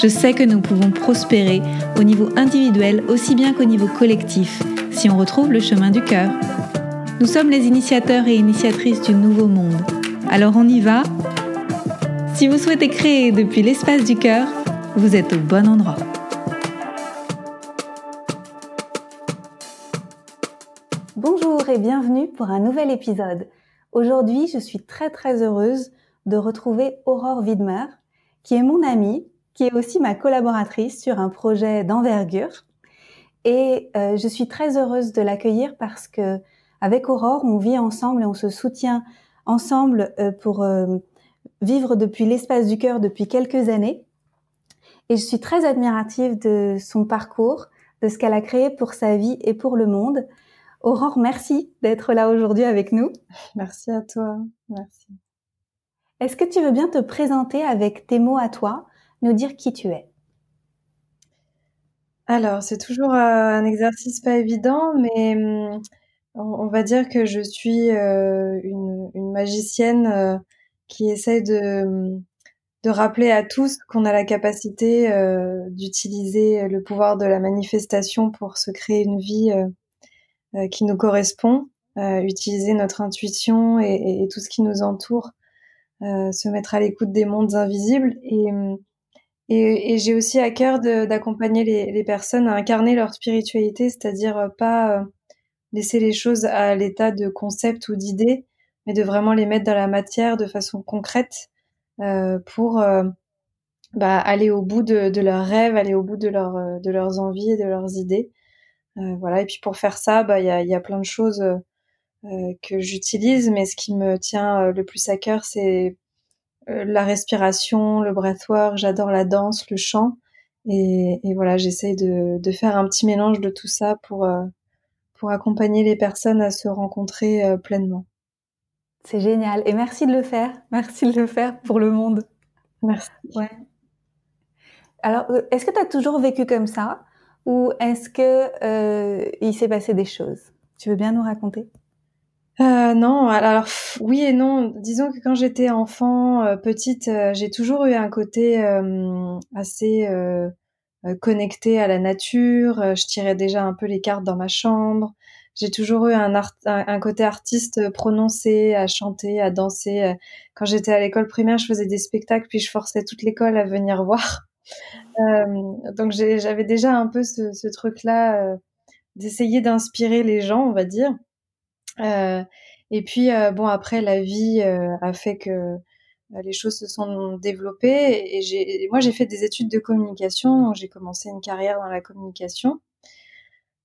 Je sais que nous pouvons prospérer au niveau individuel aussi bien qu'au niveau collectif si on retrouve le chemin du cœur. Nous sommes les initiateurs et initiatrices du nouveau monde. Alors on y va Si vous souhaitez créer depuis l'espace du cœur, vous êtes au bon endroit. Bonjour et bienvenue pour un nouvel épisode. Aujourd'hui, je suis très très heureuse de retrouver Aurore Widmer, qui est mon amie, qui est aussi ma collaboratrice sur un projet d'envergure. Et euh, je suis très heureuse de l'accueillir parce que avec Aurore, on vit ensemble et on se soutient ensemble euh, pour euh, vivre depuis l'espace du cœur depuis quelques années. Et je suis très admirative de son parcours, de ce qu'elle a créé pour sa vie et pour le monde. Aurore, merci d'être là aujourd'hui avec nous. Merci à toi. Merci. Est-ce que tu veux bien te présenter avec tes mots à toi, nous dire qui tu es. Alors, c'est toujours, euh, un exercice pas évident, mais, mmh, on va dire que je suis, euh, une magicienne, euh, qui essaie de, mmh, de rappeler à tous qu'on a la capacité, d'utiliser, le pouvoir de la manifestation pour se créer une vie, qui nous correspond, utiliser notre intuition et tout ce qui nous entoure, se mettre à l'écoute des mondes invisibles. Et mmh, et, et j'ai aussi à cœur d'accompagner les, les, personnes à incarner leur spiritualité, c'est-à-dire euh, pas euh, laisser les choses à l'état de concept ou d'idée, mais de vraiment les mettre dans la matière de façon concrète euh, pour euh, bah, aller au bout de, de, leurs rêves, aller au bout de, leur, de leurs envies et de leurs idées. Euh, voilà. Et puis pour faire ça, bah, il y, a, y a plein de choses que j'utilise, mais ce qui me tient le plus à cœur, c'est la respiration, le breathwork, j'adore la danse, le chant. Et, voilà, j'essaye de, faire un petit mélange de tout ça pour, euh, pour accompagner les personnes à se rencontrer euh, pleinement. C'est génial. Et merci de le faire. Merci de le faire pour le monde. Merci. Ouais. Alors, est-ce que tu as toujours vécu comme ça? Ou est-ce que il s'est passé des choses? Tu veux bien nous raconter? Euh, non, alors oui et non. Disons que quand j'étais enfant, euh, petite, euh, j'ai toujours eu un côté assez connecté à la nature. Je tirais déjà un peu les cartes dans ma chambre. J'ai toujours eu un, un, côté artiste prononcé, à chanter, à danser. Quand j'étais à l'école primaire, je faisais des spectacles, puis je forçais toute l'école à venir voir. donc j'avais déjà un peu ce, ce truc-là d'essayer d'inspirer les gens, on va dire. Euh, et puis, euh, bon, après, la vie euh, a fait que les choses se sont développées. Et moi, j'ai fait des études de communication. J'ai commencé une carrière dans la communication.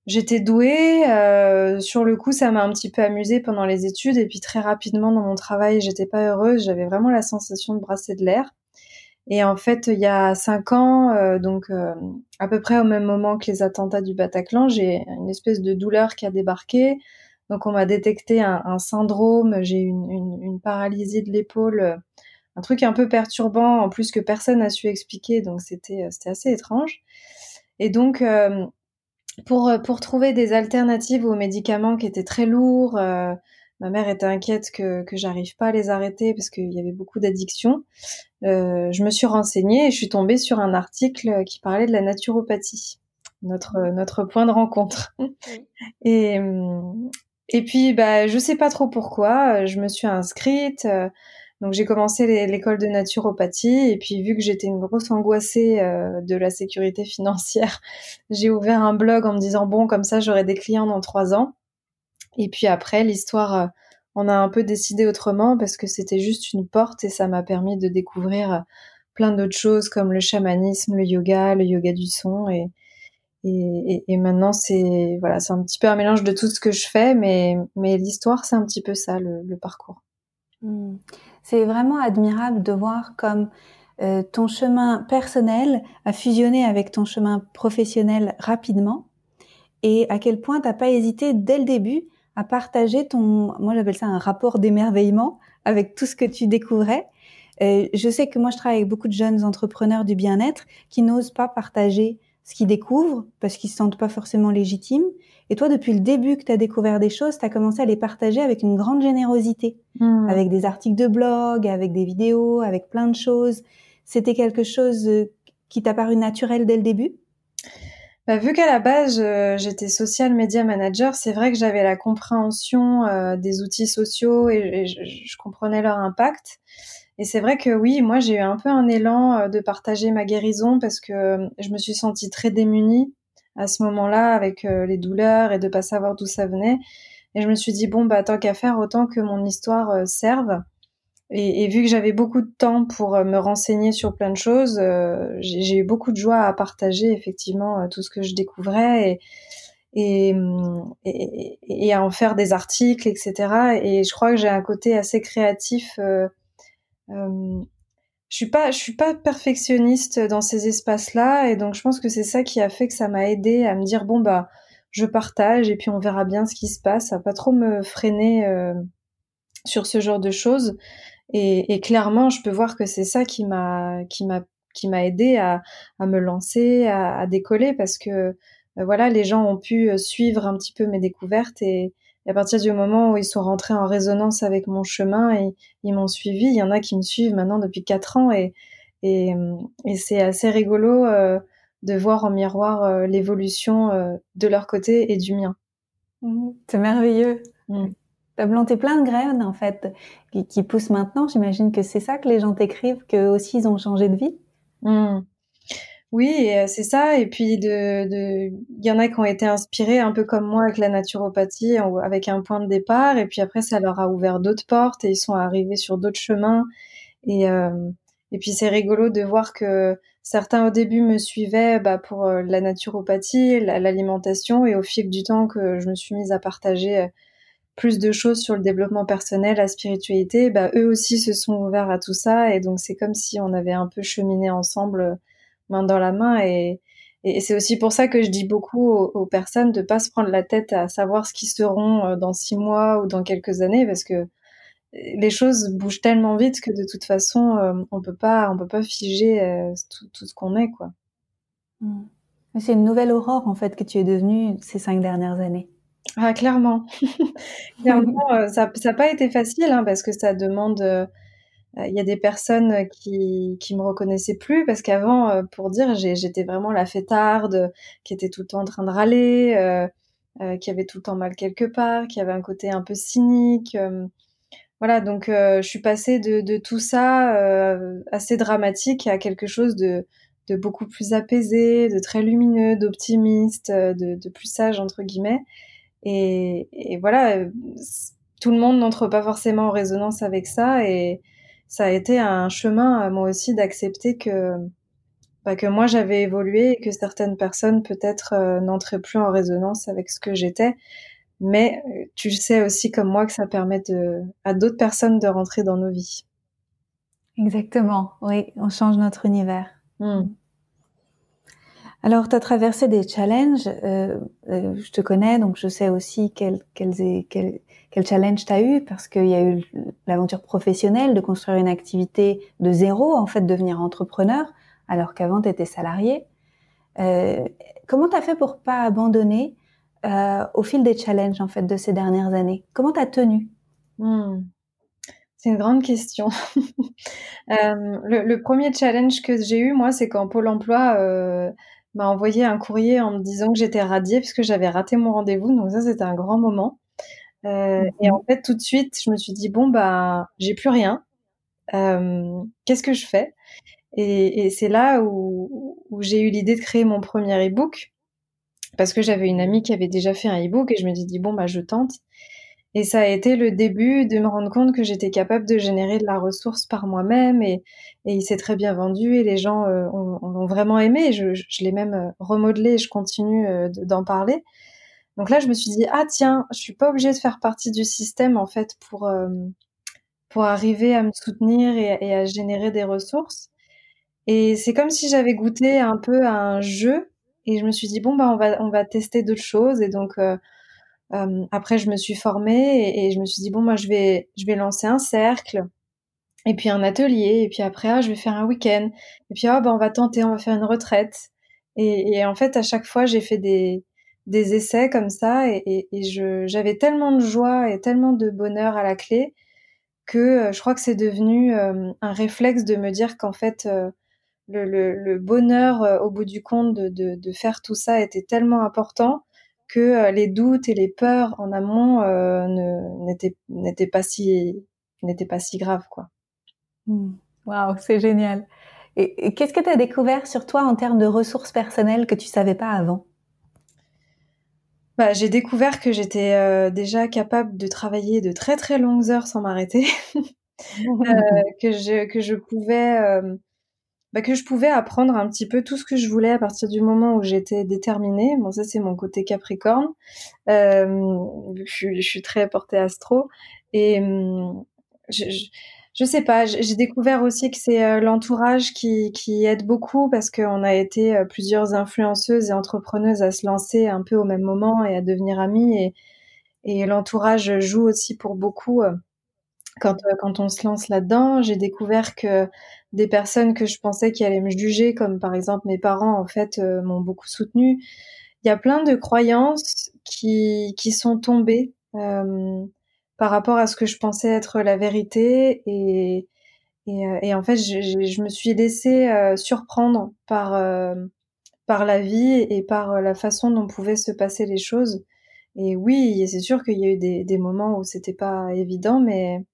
J'étais douée. Sur le coup, ça m'a un petit peu amusée pendant les études. Et puis très rapidement, dans mon travail, j'étais pas heureuse. J'avais vraiment la sensation de brasser de l'air. Et en fait, il y a cinq ans, donc à peu près au même moment que les attentats du Bataclan, j'ai une espèce de douleur qui a débarqué. Donc on m'a détecté un, syndrome, j'ai une, une, paralysie de l'épaule, un truc un peu perturbant en plus que personne n'a su expliquer, donc c'était c'était assez étrange. Et donc euh, pour pour trouver des alternatives aux médicaments qui étaient très lourds, euh, ma mère était inquiète que que j'arrive pas à les arrêter parce qu'il y avait beaucoup d'addictions. Euh, je me suis renseignée et je suis tombée sur un article qui parlait de la naturopathie notre notre point de rencontre. Et et puis, bah, je sais pas trop pourquoi, euh, je me suis inscrite. Euh, donc, j'ai commencé l'école de naturopathie. Et puis, vu que j'étais une grosse angoissée euh, de la sécurité financière, j'ai ouvert un blog en me disant, bon, comme ça, j'aurai des clients dans trois ans. Et puis après, l'histoire, on a un peu décidé autrement parce que c'était juste une porte et ça m'a permis de découvrir plein d'autres choses comme le chamanisme, le yoga, le yoga du son et, et, maintenant, c'est voilà, c'est un petit peu un mélange de tout ce que je fais, mais, mais l'histoire, c'est un petit peu ça, le, parcours. Hmm. C'est vraiment admirable de voir comme euh, ton chemin personnel a fusionné avec ton chemin professionnel rapidement et à quel point tu n'as pas hésité dès le début à partager ton, moi j'appelle ça un rapport d'émerveillement avec tout ce que tu découvrais. je sais que moi je travaille avec beaucoup de jeunes entrepreneurs du bien-être qui n'osent pas partager ce qu'ils découvrent parce qu'ils se sentent pas forcément légitimes. Et toi, depuis le début que tu as découvert des choses, tu as commencé à les partager avec une grande générosité, mmh. avec des articles de blog, avec des vidéos, avec plein de choses. C'était quelque chose euh, qui t'a paru naturel dès le début? Bah, vu qu'à la base j'étais social media manager, c'est vrai que j'avais la compréhension euh, des outils sociaux et, je, comprenais leur impact. Et c'est vrai que oui, moi j'ai eu un peu un élan euh, de partager ma guérison parce que euh, je me suis sentie très démunie à ce moment-là avec les douleurs et de pas savoir d'où ça venait. Et je me suis dit bon bah tant qu'à faire, autant que mon histoire serve. Et, vu que j'avais beaucoup de temps pour euh, me renseigner sur plein de choses, euh, j'ai eu beaucoup de joie à partager effectivement euh, tout ce que je découvrais et, à en faire des articles, etc. Et je crois que j'ai un côté assez créatif. Euh, euh, je suis pas, je suis pas perfectionniste dans ces espaces-là, et donc je pense que c'est ça qui a fait que ça m'a aidé à me dire bon bah je partage et puis on verra bien ce qui se passe, à pas trop me freiner euh, sur ce genre de choses. Et, et, clairement, je peux voir que c'est ça qui m'a qui m'a qui m'a aidé à, à, me lancer, à, à, décoller, parce que euh, voilà, les gens ont pu euh, suivre un petit peu mes découvertes et, à partir du moment où ils sont rentrés en résonance avec mon chemin et ils m'ont suivi, il y en a qui me suivent maintenant depuis quatre ans et et, et c'est assez rigolo euh, de voir en miroir l'évolution de leur côté et du mien. Mmh. C'est merveilleux. Mmh. T'as planté plein de graines en fait qui, qui poussent maintenant. J'imagine que c'est ça que les gens t'écrivent, que aussi ils ont changé de vie. Mmh. Oui, euh, c'est ça. Et puis il y en a qui ont été inspirés un peu comme moi avec la naturopathie, avec un point de départ. Et puis après, ça leur a ouvert d'autres portes et ils sont arrivés sur d'autres chemins. Et euh, et puis c'est rigolo de voir que certains au début me suivaient bah, pour euh, la naturopathie, l'alimentation, et au fil du temps que je me suis mise à partager plus de choses sur le développement personnel, la spiritualité, bah, eux aussi se sont ouverts à tout ça. Et donc, c'est comme si on avait un peu cheminé ensemble, main dans la main. Et, et c'est aussi pour ça que je dis beaucoup aux, personnes de pas se prendre la tête à savoir ce qui seront euh, dans six mois ou dans quelques années, parce que les choses bougent tellement vite que de toute façon, euh, on peut pas, on peut pas figer tout, tout, ce qu'on est, quoi. Mmh. C'est une nouvelle aurore, en fait, que tu es devenue ces cinq dernières années. Ah clairement. Clairement, euh, ça n'a pas été facile, hein, parce que ça demande, euh, il y a des personnes qui qui me reconnaissaient plus parce qu'avant, euh, pour dire, j'étais vraiment la fêtarde, qui était tout le temps en train de râler, qui avait tout le temps mal quelque part, qui avait un côté un peu cynique, voilà donc je suis passée de de tout ça, assez dramatique à quelque chose de de beaucoup plus apaisé, de très lumineux, d'optimiste, de de «plus sage» entre guillemets. Et, et voilà, euh, tout le monde n'entre pas forcément en résonance avec ça et ça a été un chemin moi aussi d'accepter que bah, que moi j'avais évolué et que certaines personnes peut-être euh, n'entraient plus en résonance avec ce que j'étais. Mais euh, tu sais aussi comme moi que ça permet de, à d'autres personnes de rentrer dans nos vies. Exactement, oui, on change notre univers. Mmh. Alors, tu as traversé des challenges. Euh, euh, je te connais, donc je sais aussi quels quel, quel, quel challenge tu as eu, parce qu'il y a eu l'aventure professionnelle de construire une activité de zéro, en fait, devenir entrepreneur, alors qu'avant, tu étais salarié. Euh, comment tu as fait pour pas abandonner euh, au fil des challenges, en fait, de ces dernières années? Comment tu as tenu? Hmm. C'est une grande question. Euh, le, le, premier challenge que j'ai eu, moi, c'est quand Pôle Emploi m'a envoyé un courrier en me disant que j'étais radiée puisque j'avais raté mon rendez-vous. Donc ça, c'était un grand moment. Euh, et en fait, tout de suite, je me suis dit bon bah, j'ai plus rien. Euh, Qu'est-ce que je fais? Et, et c'est là où, où j'ai eu l'idée de créer mon premier e-book parce que j'avais une amie qui avait déjà fait un e-book et je me suis dit bon bah je tente. Et ça a été le début de me rendre compte que j'étais capable de générer de la ressource par moi-même et, et il s'est très bien vendu et les gens euh, ont, vraiment aimé. Je, je, l'ai même euh, remodelé et je continue d'en parler. Donc là, je me suis dit ah tiens, je suis pas obligée de faire partie du système en fait pour pour arriver à me soutenir et, à générer des ressources. Et c'est comme si j'avais goûté un peu à un jeu et je me suis dit bon bah on va on va tester d'autres choses et donc après, je me suis formée et, je me suis dit bon, moi, je vais, je vais lancer un cercle et puis un atelier et puis après, ah, je vais faire un week-end et puis ah, ben, on va tenter, on va faire une retraite. Et, et en fait, à chaque fois, j'ai fait des, des essais comme ça et, et je, j'avais tellement de joie et tellement de bonheur à la clé que euh, je crois que c'est devenu euh, un réflexe de me dire qu'en fait, euh, le, le, le, bonheur au bout du compte de, de, de, faire tout ça était tellement important que les doutes et les peurs en amont n'étaient, pas si n'étaient pas si graves quoi. Mmh. Waouh, c'est génial. Et, qu'est-ce que tu as découvert sur toi en termes de ressources personnelles que tu savais pas avant? Bah, j'ai découvert que j'étais euh, déjà capable de travailler de très très longues heures sans m'arrêter, euh, que je que je pouvais euh, bah, que je pouvais apprendre un petit peu tout ce que je voulais à partir du moment où j'étais déterminée. Bon, ça c'est mon côté Capricorne. je, suis, je suis très portée astro et hum, je, je je sais pas, j'ai découvert aussi que c'est euh, l'entourage qui, qui aide beaucoup parce qu'on a été euh, plusieurs influenceuses et entrepreneuses à se lancer un peu au même moment et à devenir amies et, et l'entourage joue aussi pour beaucoup euh, quand, quand on se lance là-dedans. J'ai découvert que des personnes que je pensais qui allaient me juger, comme par exemple mes parents, en fait, m'ont beaucoup soutenue. Il y a plein de croyances qui, qui sont tombées. Euh, par rapport à ce que je pensais être la vérité et et, euh, en fait je, je, me suis laissée euh, surprendre par euh, par la vie et par la façon dont pouvaient se passer les choses et oui c'est sûr qu'il y a eu des, des moments où c'était pas évident mais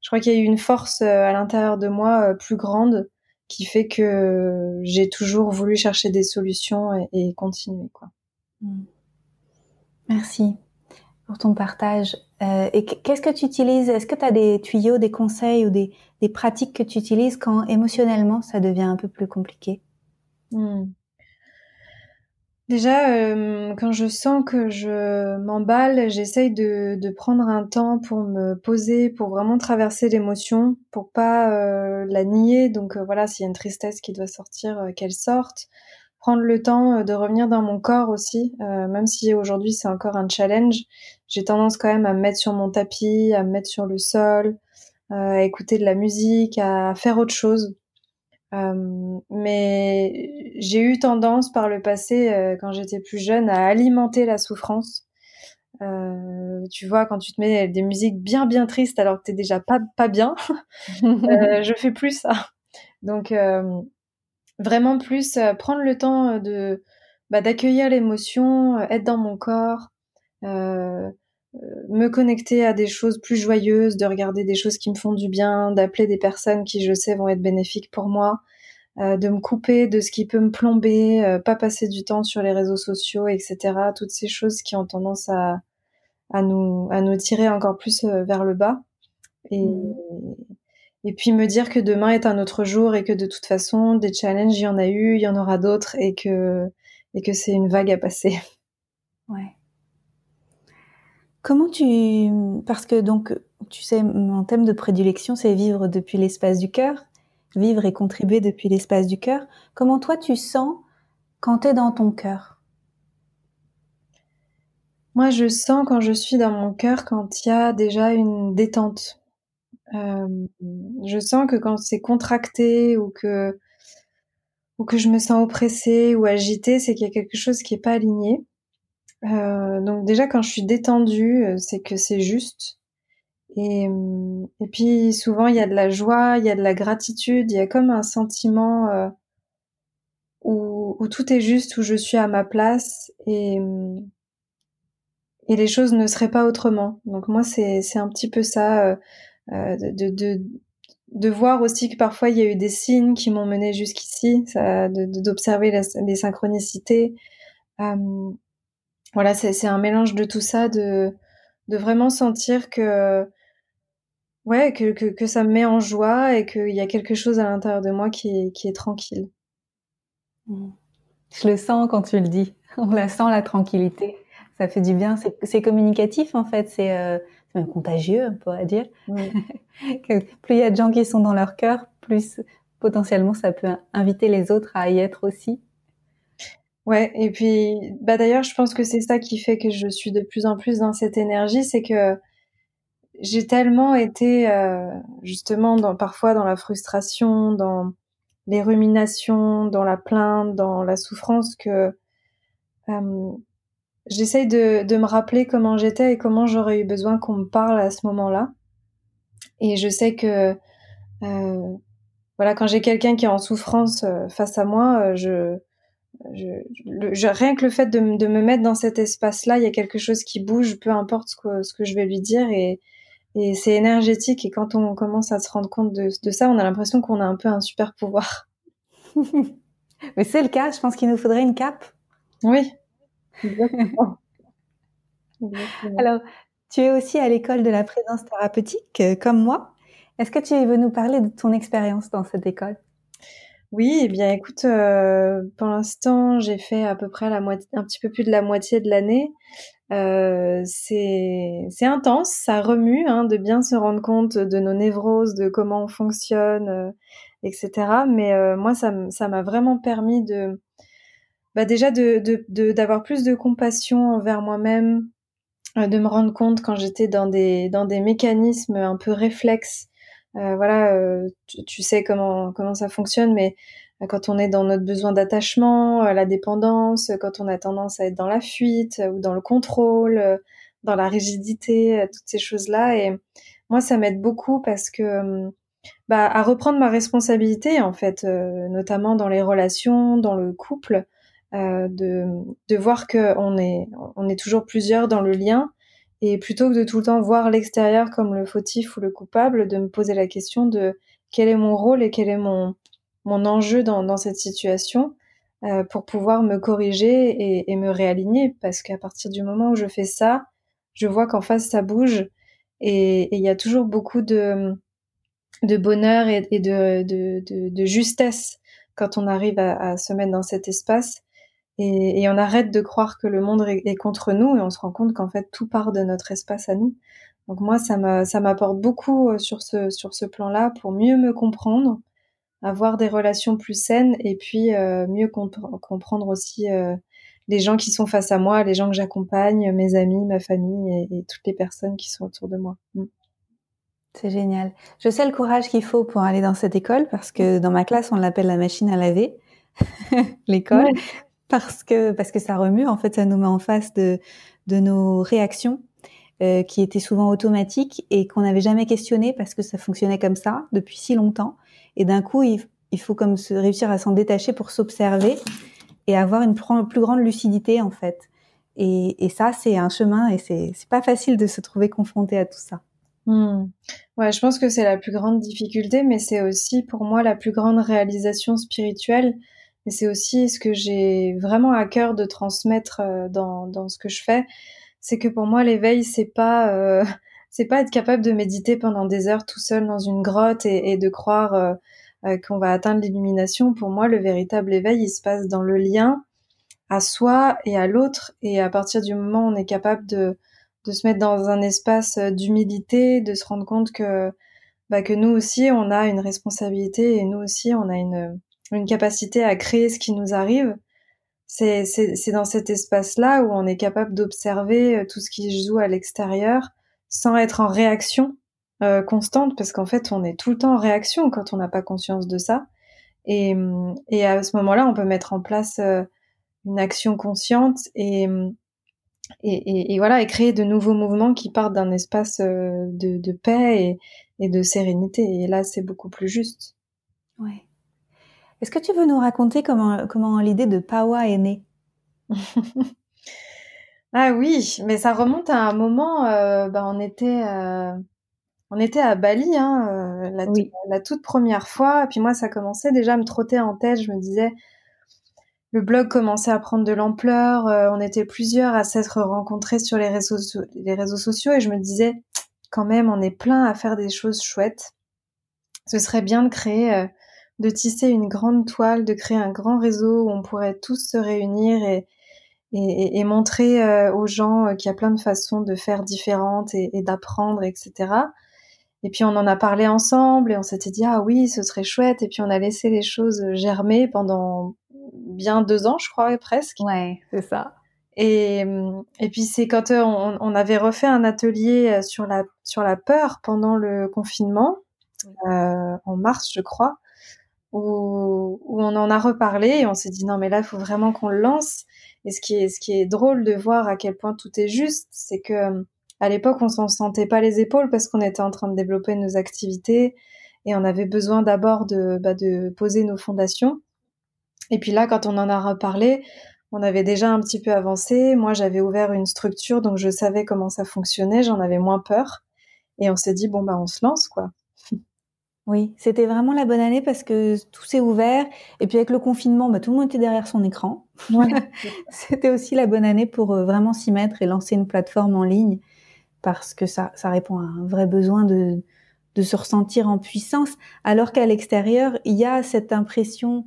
je crois qu'il y a eu une force à l'intérieur de moi plus grande qui fait que j'ai toujours voulu chercher des solutions et, et continuer quoi. Mmh. Merci pour ton partage. Euh, et qu'est-ce que tu utilises? Est-ce que tu as des tuyaux, des conseils ou des, des, pratiques que tu utilises quand émotionnellement ça devient un peu plus compliqué? Hmm. Déjà, euh, quand je sens que je m'emballe, j'essaye de, de, prendre un temps pour me poser, pour vraiment traverser l'émotion, pour pas euh, la nier. Donc voilà, s'il y a une tristesse qui doit sortir, qu'elle sorte prendre le temps euh, de revenir dans mon corps aussi, euh, même si aujourd'hui c'est encore un challenge. J'ai tendance quand même à me mettre sur mon tapis, à me mettre sur le sol, euh, à écouter de la musique, à faire autre chose. mais j'ai eu tendance par le passé, quand j'étais plus jeune, à alimenter la souffrance. tu vois, quand tu te mets des musiques bien bien tristes alors que t'es déjà pas pas bien, je fais plus ça. Donc vraiment plus euh, prendre le temps euh, de bah, d'accueillir l'émotion, euh, être dans mon corps, me connecter à des choses plus joyeuses, de regarder des choses qui me font du bien, d'appeler des personnes qui je sais vont être bénéfiques pour moi, de me couper de ce qui peut me plomber, pas passer du temps sur les réseaux sociaux, etc. Toutes ces choses qui ont tendance à, à nous à nous tirer encore plus vers le bas. Et, mmh et puis me dire que demain est un autre jour et que de toute façon des challenges il y en a eu, il y en aura d'autres et que et que c'est une vague à passer. Ouais. Comment tu parce que donc tu sais mon thème de prédilection c'est vivre depuis l'espace du cœur, vivre et contribuer depuis l'espace du cœur. Comment toi tu sens quand tu es dans ton cœur? Moi je sens quand je suis dans mon cœur quand il y a déjà une détente euh, je sens que quand c'est contracté ou que ou que je me sens oppressée ou agitée, c'est qu'il y a quelque chose qui est pas aligné. Euh, donc déjà quand je suis détendue, euh, c'est que c'est juste. Et, et puis souvent il y a de la joie, il y a de la gratitude, il y a comme un sentiment où, où, tout est juste, où je suis à ma place et, et les choses ne seraient pas autrement. Donc moi c'est c'est un petit peu ça. Euh, de, de, de, voir aussi que parfois il y a eu des signes qui m'ont mené jusqu'ici, d'observer les synchronicités. Euh, voilà, c'est un mélange de tout ça, de, de vraiment sentir que ouais que, que, que, ça me met en joie et qu'il y a quelque chose à l'intérieur de moi qui est, qui est tranquille. Mmh. Je le sens quand tu le dis. On la sent la tranquillité. Ça fait du bien. C'est communicatif en fait. C'est euh, c'est même contagieux, on pourrait dire. plus il y a de gens qui sont dans leur cœur, plus potentiellement ça peut inviter les autres à y être aussi. Ouais, et puis bah d'ailleurs, je pense que c'est ça qui fait que je suis de plus en plus dans cette énergie, c'est que j'ai tellement été euh, justement dans parfois dans la frustration, dans les ruminations, dans la plainte, dans la souffrance que euh, j'essaye de, de me rappeler comment j'étais et comment j'aurais eu besoin qu'on me parle à ce moment-là. Et je sais que euh, voilà, quand j'ai quelqu'un qui est en souffrance face à moi, je je, rien que le fait de, de me mettre dans cet espace-là, il y a quelque chose qui bouge, peu importe ce que, ce que je vais lui dire, et, et c'est énergétique. Et quand on commence à se rendre compte de, de ça, on a l'impression qu'on a un peu un super pouvoir. Mais c'est le cas. Je pense qu'il nous faudrait une cape. Oui. Alors, tu es aussi à l'école de la présence thérapeutique, euh, comme moi. Est-ce que tu veux nous parler de ton expérience dans cette école? Oui, eh bien écoute, euh, pour l'instant, j'ai fait à peu près la moitié, un petit peu plus de la moitié de l'année. Euh, c'est intense, ça remue hein, de bien se rendre compte de nos névroses, de comment on fonctionne, euh, etc. Mais moi, ça m'a vraiment permis de bah déjà de de d'avoir plus de compassion envers moi-même, euh, de me rendre compte quand j'étais dans des dans des mécanismes un peu réflexes euh, voilà, euh, tu, sais comment comment ça fonctionne, mais euh, quand on est dans notre besoin d'attachement, la dépendance, quand on a tendance à être dans la fuite ou dans le contrôle, dans la rigidité, toutes ces choses-là. Et moi, ça m'aide beaucoup parce que bah, à reprendre ma responsabilité en fait, notamment dans les relations, dans le couple, de, de voir que on est on est toujours plusieurs dans le lien. Et plutôt que de tout le temps voir l'extérieur comme le fautif ou le coupable, de me poser la question de quel est mon rôle et quel est mon, mon enjeu dans, dans cette situation euh, pour pouvoir me corriger et, et me réaligner. Parce qu'à partir du moment où je fais ça, je vois qu'en face ça bouge. Et il y a toujours beaucoup de, de bonheur et, et de, de, de, de, justesse quand on arrive à, à se mettre dans cet espace et, et, on arrête de croire que le monde est, contre nous et on se rend compte qu'en fait tout part de notre espace à nous. Donc moi ça m'apporte beaucoup euh, sur ce sur ce plan-là pour mieux me comprendre, avoir des relations plus saines et puis euh, mieux comprendre aussi euh, les gens qui sont face à moi, les gens que j'accompagne, mes amis, ma famille et, et, toutes les personnes qui sont autour de moi. Mm. C'est génial. Je sais le courage qu'il faut pour aller dans cette école parce que dans ma classe on l'appelle la machine à laver l'école parce que parce que ça remue. En fait, ça nous met en face de de nos réactions euh, qui étaient souvent automatiques et qu'on n'avait jamais questionné parce que ça fonctionnait comme ça depuis si longtemps. Et d'un coup, il, il, faut comme se réussir à s'en détacher pour s'observer et avoir une plus grande lucidité en fait. Et, et ça, c'est un chemin et c'est c'est pas facile de se trouver confronté à tout ça. Hmm. Ouais, je pense que c'est la plus grande difficulté, mais c'est aussi pour moi la plus grande réalisation spirituelle et c'est aussi ce que j'ai vraiment à cœur de transmettre euh, dans, dans ce que je fais. C'est que pour moi, l'éveil, c'est pas, euh, c'est pas être capable de méditer pendant des heures tout seul dans une grotte et, et de croire euh, euh, qu'on va atteindre l'illumination. Pour moi, le véritable éveil, il se passe dans le lien à soi et à l'autre. Et à partir du moment où on est capable de, de se mettre dans un espace d'humilité, de se rendre compte que, bah, que nous aussi, on a une responsabilité et nous aussi, on a une, une capacité à créer ce qui nous arrive, c'est dans cet espace-là où on est capable d'observer euh, tout ce qui se joue à l'extérieur sans être en réaction euh, constante, parce qu'en fait, on est tout le temps en réaction quand on n'a pas conscience de ça. Et, et à ce moment-là, on peut mettre en place euh, une action consciente et, et, et, voilà, et créer de nouveaux mouvements qui partent d'un espace euh, de, de paix et, de sérénité. Et là, c'est beaucoup plus juste. Ouais. Est-ce que tu veux nous raconter comment, comment l'idée de Pawa est née? Ah oui, mais ça remonte à un moment, euh, bah, on était, euh, on était à Bali, hein, euh, la, la, toute première fois. Et puis moi, ça commençait déjà à me trotter en tête. Je me disais, le blog commençait à prendre de l'ampleur. Euh, on était plusieurs à s'être rencontrés sur les réseaux, les réseaux sociaux, et je me disais, quand même, on est plein à faire des choses chouettes. Ce serait bien de créer de tisser une grande toile, de créer un grand réseau où on pourrait tous se réunir et, et, et montrer euh, aux gens euh, qu'il y a plein de façons de faire différentes et, et d'apprendre, etc. Et puis on en a parlé ensemble et on s'était dit ah oui ce serait chouette et puis on a laissé les choses germer pendant bien deux ans, je crois, presque. Ouais, c'est ça. Et, et puis c'est quand on, on, avait refait un atelier sur la, sur la peur pendant le confinement, euh, en mars, je crois, où, on en a reparlé et on s'est dit non mais là faut vraiment qu'on le lance. Et ce qui est, ce qui est drôle de voir à quel point tout est juste, c'est que à l'époque on s'en sentait pas les épaules parce qu'on était en train de développer nos activités et on avait besoin d'abord de, bah, de poser nos fondations. Et puis là, quand on en a reparlé, on avait déjà un petit peu avancé. Moi, j'avais ouvert une structure, donc je savais comment ça fonctionnait, j'en avais moins peur. Et on s'est dit, bon, bah, on se lance, quoi. Oui, c'était vraiment la bonne année parce que tout s'est ouvert. Et puis avec le confinement, bah, tout le monde était derrière son écran. c'était aussi la bonne année pour euh, vraiment s'y mettre et lancer une plateforme en ligne parce que ça, ça répond à un vrai besoin de, de se ressentir en puissance, alors qu'à l'extérieur, il y a cette impression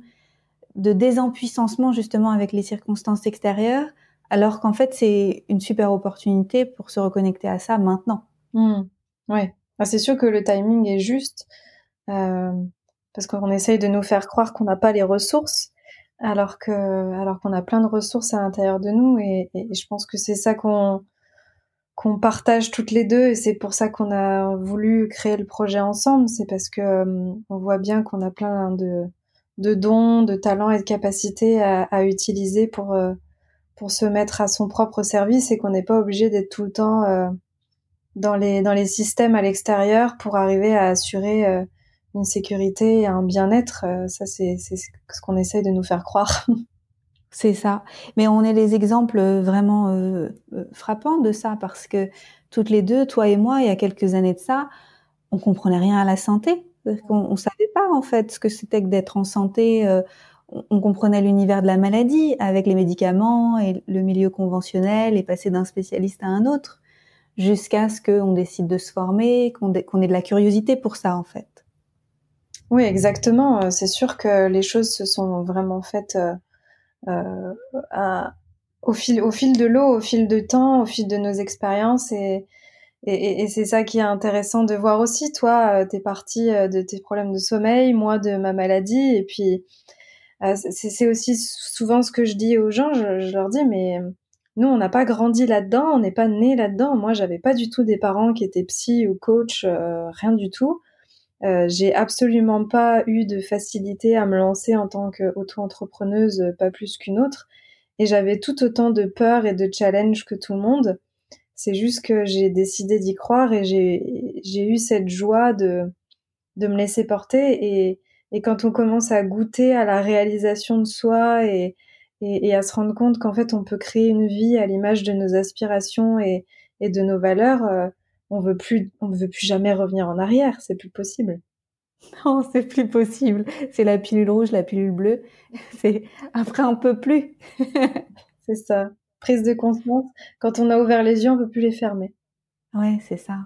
de désempuissancement justement avec les circonstances extérieures, alors qu'en fait c'est une super opportunité pour se reconnecter à ça maintenant. Mmh. Ouais, ah, c'est sûr que le timing est juste parce qu'on essaye de nous faire croire qu'on n'a pas les ressources, alors que alors qu'on a plein de ressources à l'intérieur de nous et, je pense que c'est ça qu'on qu'on partage toutes les deux et c'est pour ça qu'on a voulu créer le projet ensemble. C'est parce que euh, on voit bien qu'on a plein de, de dons, de talents et de capacités à, utiliser pour euh, pour se mettre à son propre service et qu'on n'est pas obligé d'être tout le temps euh, dans les dans les systèmes à l'extérieur pour arriver à assurer une sécurité et un bien-être. ça c'est ce qu'on essaye de nous faire croire. C'est ça. Mais on est les exemples euh, vraiment euh, euh, frappants de ça parce que toutes les deux, toi et moi, il y a quelques années de ça, on comprenait rien à la santé. On, on savait pas en fait ce que c'était que d'être en santé. on, comprenait l'univers de la maladie avec les médicaments et le milieu conventionnel et passer d'un spécialiste à un autre jusqu'à ce qu'on décide de se former, qu'on ait de la curiosité pour ça en fait. Oui, exactement. C'est sûr que les choses se sont vraiment faites euh, au fil, au fil de l'eau, au fil de temps, au fil de nos expériences et, c'est ça qui est intéressant de voir aussi. Toi, euh, t'es parti euh, de tes problèmes de sommeil, moi de ma maladie, et puis c'est aussi souvent ce que je dis aux gens. Je, je leur dis, mais nous, on n'a pas grandi là-dedans, on n'est pas né là-dedans. Moi, j'avais pas du tout des parents qui étaient psy ou coach, rien du tout. Euh, j'ai absolument pas eu de facilité à me lancer en tant qu'auto-entrepreneuse, euh, pas plus qu'une autre. Et j'avais tout autant de peur et de challenge que tout le monde. C'est juste que j'ai décidé d'y croire et j'ai eu cette joie de, de me laisser porter. Et, et quand on commence à goûter à la réalisation de soi et, et, et à se rendre compte qu'en fait on peut créer une vie à l'image de nos aspirations et, de nos valeurs, euh, on veut plus, on ne veut plus jamais revenir en arrière. C'est plus possible. Non, c'est plus possible. C'est la pilule rouge, la pilule bleue. C'est après on peut plus. c'est ça. Prise de conscience. Quand on a ouvert les yeux, on peut plus les fermer. Ouais, c'est ça.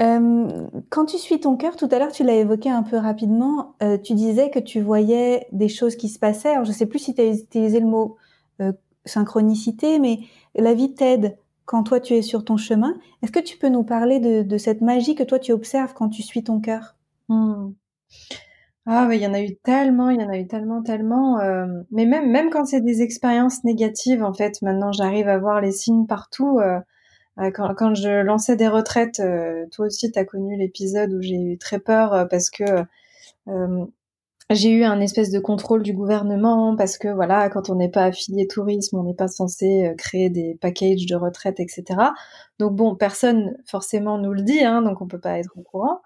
Euh, quand tu suis ton cœur, tout à l'heure, tu l'as évoqué un peu rapidement. Euh, tu disais que tu voyais des choses qui se passaient. Alors, je sais plus si tu as utilisé le mot euh, synchronicité, mais la vie t'aide quand toi tu es sur ton chemin. Est-ce que tu peux nous parler de, cette magie que toi tu observes quand tu suis ton cœur? Hmm. Ah il y en a eu tellement, il y en a eu tellement, tellement. Euh, mais même même quand c'est des expériences négatives, en fait, maintenant j'arrive à voir les signes partout. Euh, euh, quand, quand, je lançais des retraites, toi aussi tu as connu l'épisode où j'ai eu très peur parce que j'ai eu un espèce de contrôle du gouvernement parce que voilà, quand on n'est pas affilié tourisme, on n'est pas censé euh, créer des packages de retraite, etc. Donc bon, personne forcément nous le dit, hein, donc on peut pas être au courant.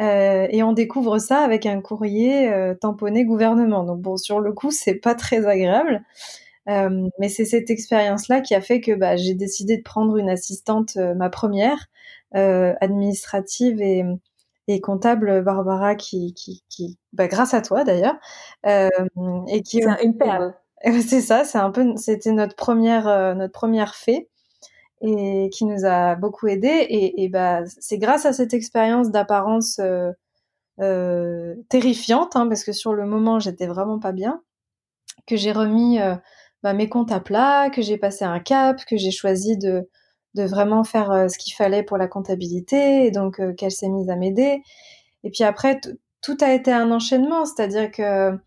Euh, et on découvre ça avec un courrier euh, tamponné gouvernement. Donc bon, sur le coup, c'est pas très agréable. Euh, mais c'est cette expérience-là qui a fait que bah, j'ai décidé de prendre une assistante, ma première, administrative et et comptable Barbara qui, qui, qui bah, grâce à toi d'ailleurs, euh, et qui c'est une perle. C'est ça, c'est un peu, c'était notre première, euh, notre première fée et qui nous a beaucoup aidé. Et, et bah, c'est grâce à cette expérience d'apparence euh, euh, terrifiante, hein, parce que sur le moment j'étais vraiment pas bien, que j'ai remis euh, bah, mes comptes à plat, que j'ai passé un cap, que j'ai choisi de de vraiment faire euh, ce qu'il fallait pour la comptabilité, et donc euh, qu'elle s'est mise à m'aider. Et puis après, tout a été un enchaînement, c'est-à-dire que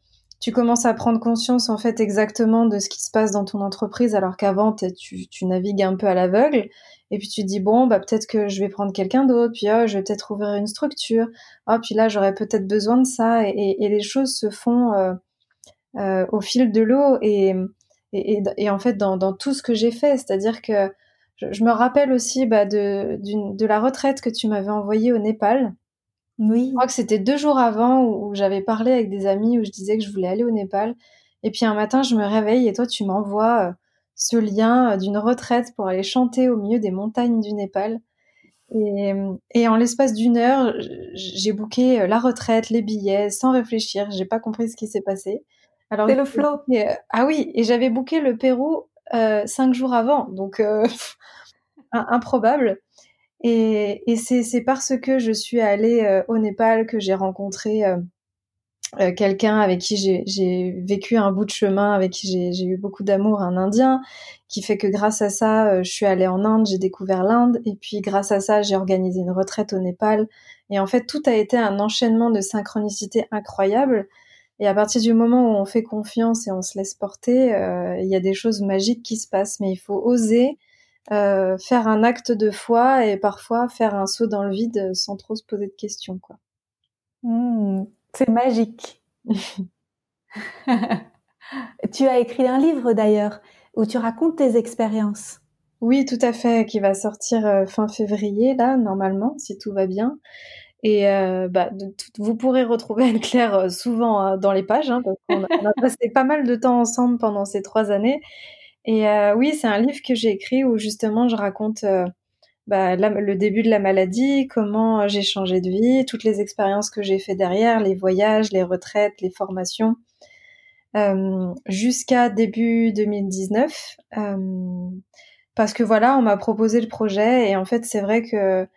tu commences à prendre conscience en fait exactement de ce qui se passe dans ton entreprise alors qu'avant tu, navigues un peu à l'aveugle. Et puis tu te dis bon bah peut-être que je vais prendre quelqu'un d'autre puis oh, je vais peut-être ouvrir une structure. Oh puis là j'aurais peut-être besoin de ça. Et, les choses se font euh, au fil de l'eau. Et, et, en fait dans tout ce que j'ai fait c'est-à-dire que je, me rappelle aussi bah, de, de la retraite que tu m'avais envoyée au Népal oui. Je crois que c'était deux jours avant où, j'avais parlé avec des amis où je disais que je voulais aller au Népal. Et puis un matin, je me réveille et toi, tu m'envoies euh, ce lien euh, d'une retraite pour aller chanter au milieu des montagnes du Népal. Et, et en l'espace d'une heure, j'ai booké euh, la retraite, les billets, sans réfléchir. J'ai pas compris ce qui s'est passé. Alors, c'est le flow. ah oui, et j'avais booké le Pérou euh, cinq jours avant, donc euh, improbable. Et, c'est parce que je suis allée euh, au Népal que j'ai rencontré euh, euh, quelqu'un avec qui j'ai vécu un bout de chemin, avec qui j'ai eu beaucoup d'amour, un Indien, qui fait que grâce à ça, je suis allée en Inde, j'ai découvert l'Inde, et puis grâce à ça, j'ai organisé une retraite au Népal. Et en fait, tout a été un enchaînement de synchronicité incroyable. Et à partir du moment où on fait confiance et on se laisse porter, il y a des choses magiques qui se passent, mais il faut oser euh, faire un acte de foi et parfois faire un saut dans le vide sans trop se poser de questions. Quoi. Mmh, c'est magique. tu as écrit un livre d'ailleurs où tu racontes tes expériences. Oui, tout à fait, qui va sortir euh, fin février, là, normalement, si tout va bien. Et euh, bah, vous pourrez retrouver Anne-Claire euh, souvent hein, dans les pages, hein, qu'on a, passé pas mal de temps ensemble pendant ces trois années. Et euh, oui, c'est un livre que j'ai écrit où justement je raconte euh, bah, le début de la maladie, comment euh, j'ai changé de vie, toutes les expériences que j'ai fait derrière, les voyages, les retraites, les formations, euh, jusqu'à début 2019. Euh, parce que voilà, on m'a proposé le projet et en fait c'est vrai que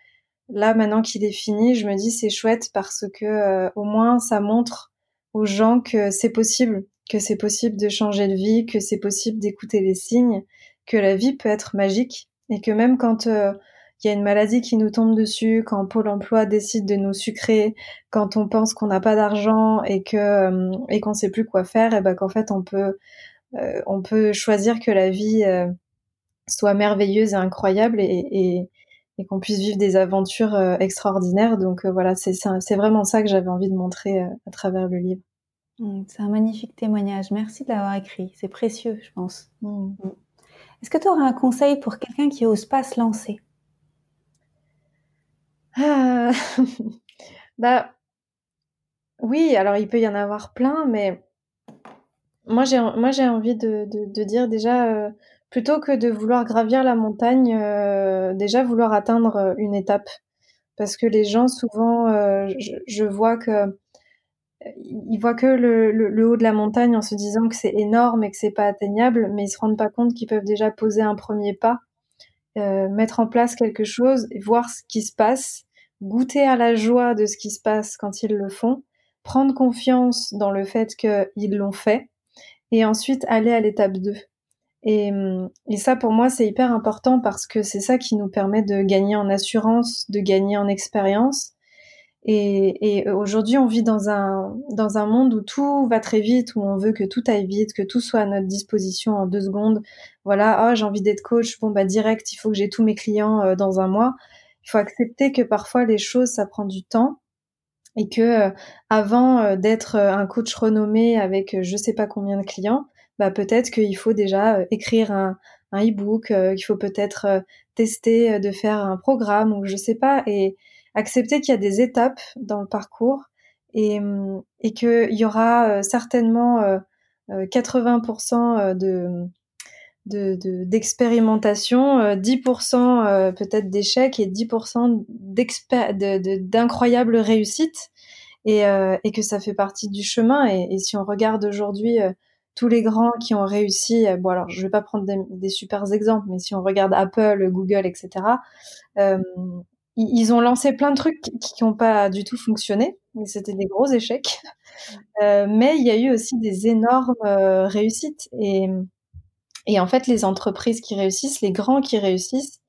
là maintenant qu'il est fini, je me dis c'est chouette parce que au moins ça montre aux gens que c'est possible que c'est possible de changer de vie, que c'est possible d'écouter les signes, que la vie peut être magique et que même quand euh, il y a une maladie qui nous tombe dessus, quand Pôle Emploi décide de nous sucrer, quand on pense qu'on n'a pas d'argent et que euh, et qu'on sait plus quoi faire, et ben qu'en fait on peut euh, on peut choisir que la vie soit merveilleuse et incroyable et, et, et qu'on puisse vivre des aventures extraordinaires. Donc voilà, c'est vraiment ça que j'avais envie de montrer à travers le livre. Mmh, c'est un magnifique témoignage. Merci de l'avoir écrit. C'est précieux, je pense. Mmh. Mmh. Est-ce que tu aurais un conseil pour quelqu'un qui n'ose pas se lancer? Ah, Bah oui, alors il peut y en avoir plein, mais moi j'ai moi j'ai envie de, de, dire déjà euh, plutôt que de vouloir gravir la montagne, euh, déjà vouloir atteindre une étape, parce que les gens souvent, euh, je, vois que ils voient que le, haut de la montagne en se disant que c'est énorme et que c'est pas atteignable, mais ils se rendent pas compte qu'ils peuvent déjà poser un premier pas, euh, mettre en place quelque chose voir ce qui se passe, goûter à la joie de ce qui se passe quand ils le font, prendre confiance dans le fait qu'ils l'ont fait, et ensuite aller à l'étape 2. Et, et ça, pour moi, c'est hyper important parce que c'est ça qui nous permet de gagner en assurance, de gagner en expérience, et, et aujourd'hui, on vit dans un, dans un monde où tout va très vite, où on veut que tout aille vite, que tout soit à notre disposition en deux secondes. Voilà, oh, j'ai envie d'être coach, bon bah direct, il faut que j'ai tous mes clients euh, dans un mois. Il faut accepter que parfois les choses, ça prend du temps et que euh, avant euh, d'être un coach renommé avec je sais pas combien de clients, bah peut-être qu'il faut déjà écrire un, un e-book, qu'il faut peut-être tester de faire un programme ou je sais pas et accepter qu'il y a des étapes dans le parcours et, hum, et qu'il y aura euh, certainement 80% euh, euh, de d'expérimentation, 10% peut-être d'échecs et 10% d'incroyables réussites et, et, que ça fait partie du chemin. Et si on regarde aujourd'hui tous les grands qui ont réussi, bon alors je vais pas prendre des, des super exemples, mais si on regarde Apple, Google, etc., euh, ils ont lancé plein de trucs qui n'ont pas du tout fonctionné, mais c'était des gros échecs. Euh, mais il y a eu aussi des énormes euh, réussites. Et, et en fait, les entreprises qui réussissent, les grands qui réussissent,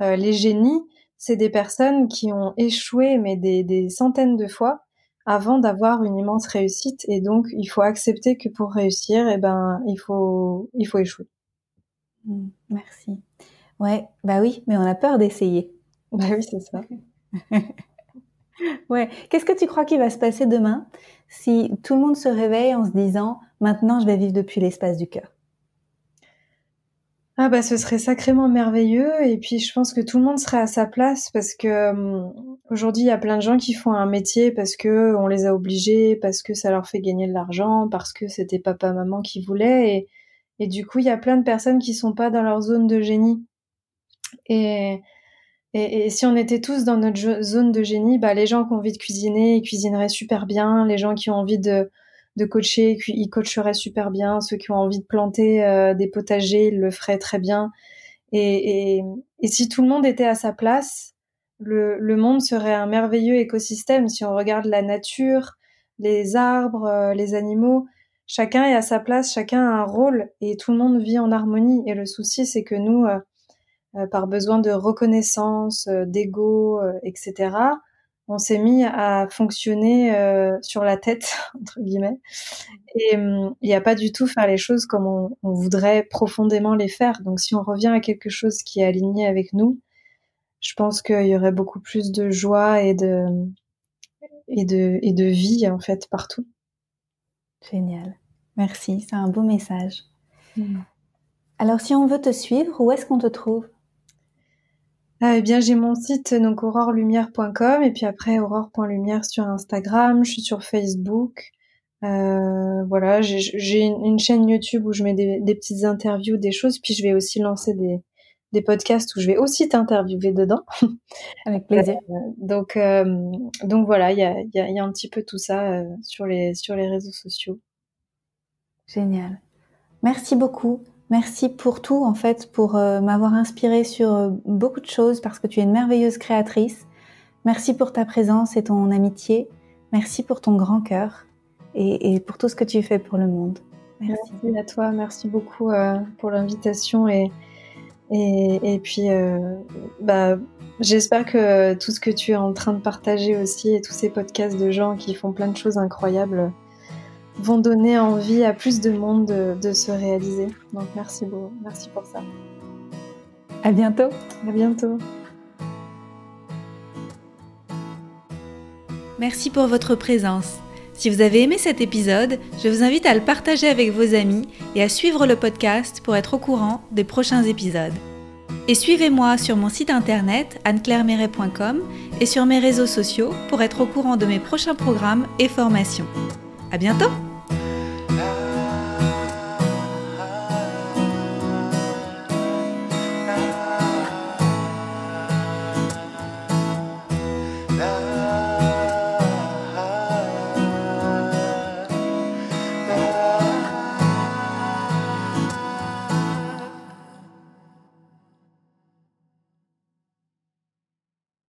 euh, les génies, c'est des personnes qui ont échoué, mais des, des, centaines de fois, avant d'avoir une immense réussite. Et donc, il faut accepter que pour réussir, eh ben, il faut, il faut échouer. Mmh, merci. Ouais, bah oui, mais on a peur d'essayer. Bah oui, c'est ça. ouais. Qu'est-ce que tu crois qu'il va se passer demain si tout le monde se réveille en se disant maintenant je vais vivre depuis l'espace du cœur? Ah bah ce serait sacrément merveilleux et puis je pense que tout le monde serait à sa place parce que hum, aujourd'hui il y a plein de gens qui font un métier parce que on les a obligés, parce que ça leur fait gagner de l'argent, parce que c'était papa maman qui voulait et, du coup il y a plein de personnes qui sont pas dans leur zone de génie et, si on était tous dans notre zone de génie, bah, les gens qui ont envie de cuisiner, ils cuisineraient super bien. Les gens qui ont envie de, de coacher, ils coacheraient super bien. Ceux qui ont envie de planter euh, des potagers, ils le feraient très bien. Et, et, et, si tout le monde était à sa place, le, le, monde serait un merveilleux écosystème. Si on regarde la nature, les arbres, euh, les animaux, chacun est à sa place, chacun a un rôle et tout le monde vit en harmonie. Et le souci, c'est que nous, euh, euh, par besoin de reconnaissance, euh, d'ego, euh, etc., on s'est mis à fonctionner sur la tête, entre guillemets. Et hum, il n'y a pas du tout faire les choses comme on, voudrait profondément les faire. Donc si on revient à quelque chose qui est aligné avec nous, je pense qu'il y aurait beaucoup plus de joie et de, et de, et de vie, en fait, partout. Génial. Merci, c'est un beau message. Mmh. Alors si on veut te suivre, où est-ce qu'on te trouve? Ah, eh bien, j'ai mon site donc aurorelumière.com et puis après aurore.lumière sur Instagram, je suis sur Facebook. Euh, voilà, j'ai une, chaîne YouTube où je mets des, petites interviews, des choses, puis je vais aussi lancer des, des podcasts où je vais aussi t'interviewer dedans. Avec plaisir. Euh, donc, euh, donc voilà, il y a, y, a, y a, un petit peu tout ça sur, les, sur les réseaux sociaux. Génial. Merci beaucoup. Merci pour tout, en fait, pour euh, m'avoir inspiré sur euh, beaucoup de choses parce que tu es une merveilleuse créatrice. Merci pour ta présence et ton amitié. Merci pour ton grand cœur et, pour tout ce que tu fais pour le monde. Merci, à toi. Merci beaucoup euh, pour l'invitation et, et, et, puis bah, j'espère que tout ce que tu es en train de partager aussi et tous ces podcasts de gens qui font plein de choses incroyables vont donner envie à plus de monde de, se réaliser. Donc merci beaucoup, merci pour ça. À bientôt. À bientôt. Merci pour votre présence. Si vous avez aimé cet épisode, je vous invite à le partager avec vos amis et à suivre le podcast pour être au courant des prochains épisodes. Et suivez-moi sur mon site internet anneclairemeret.com et sur mes réseaux sociaux pour être au courant de mes prochains programmes et formations. À bientôt!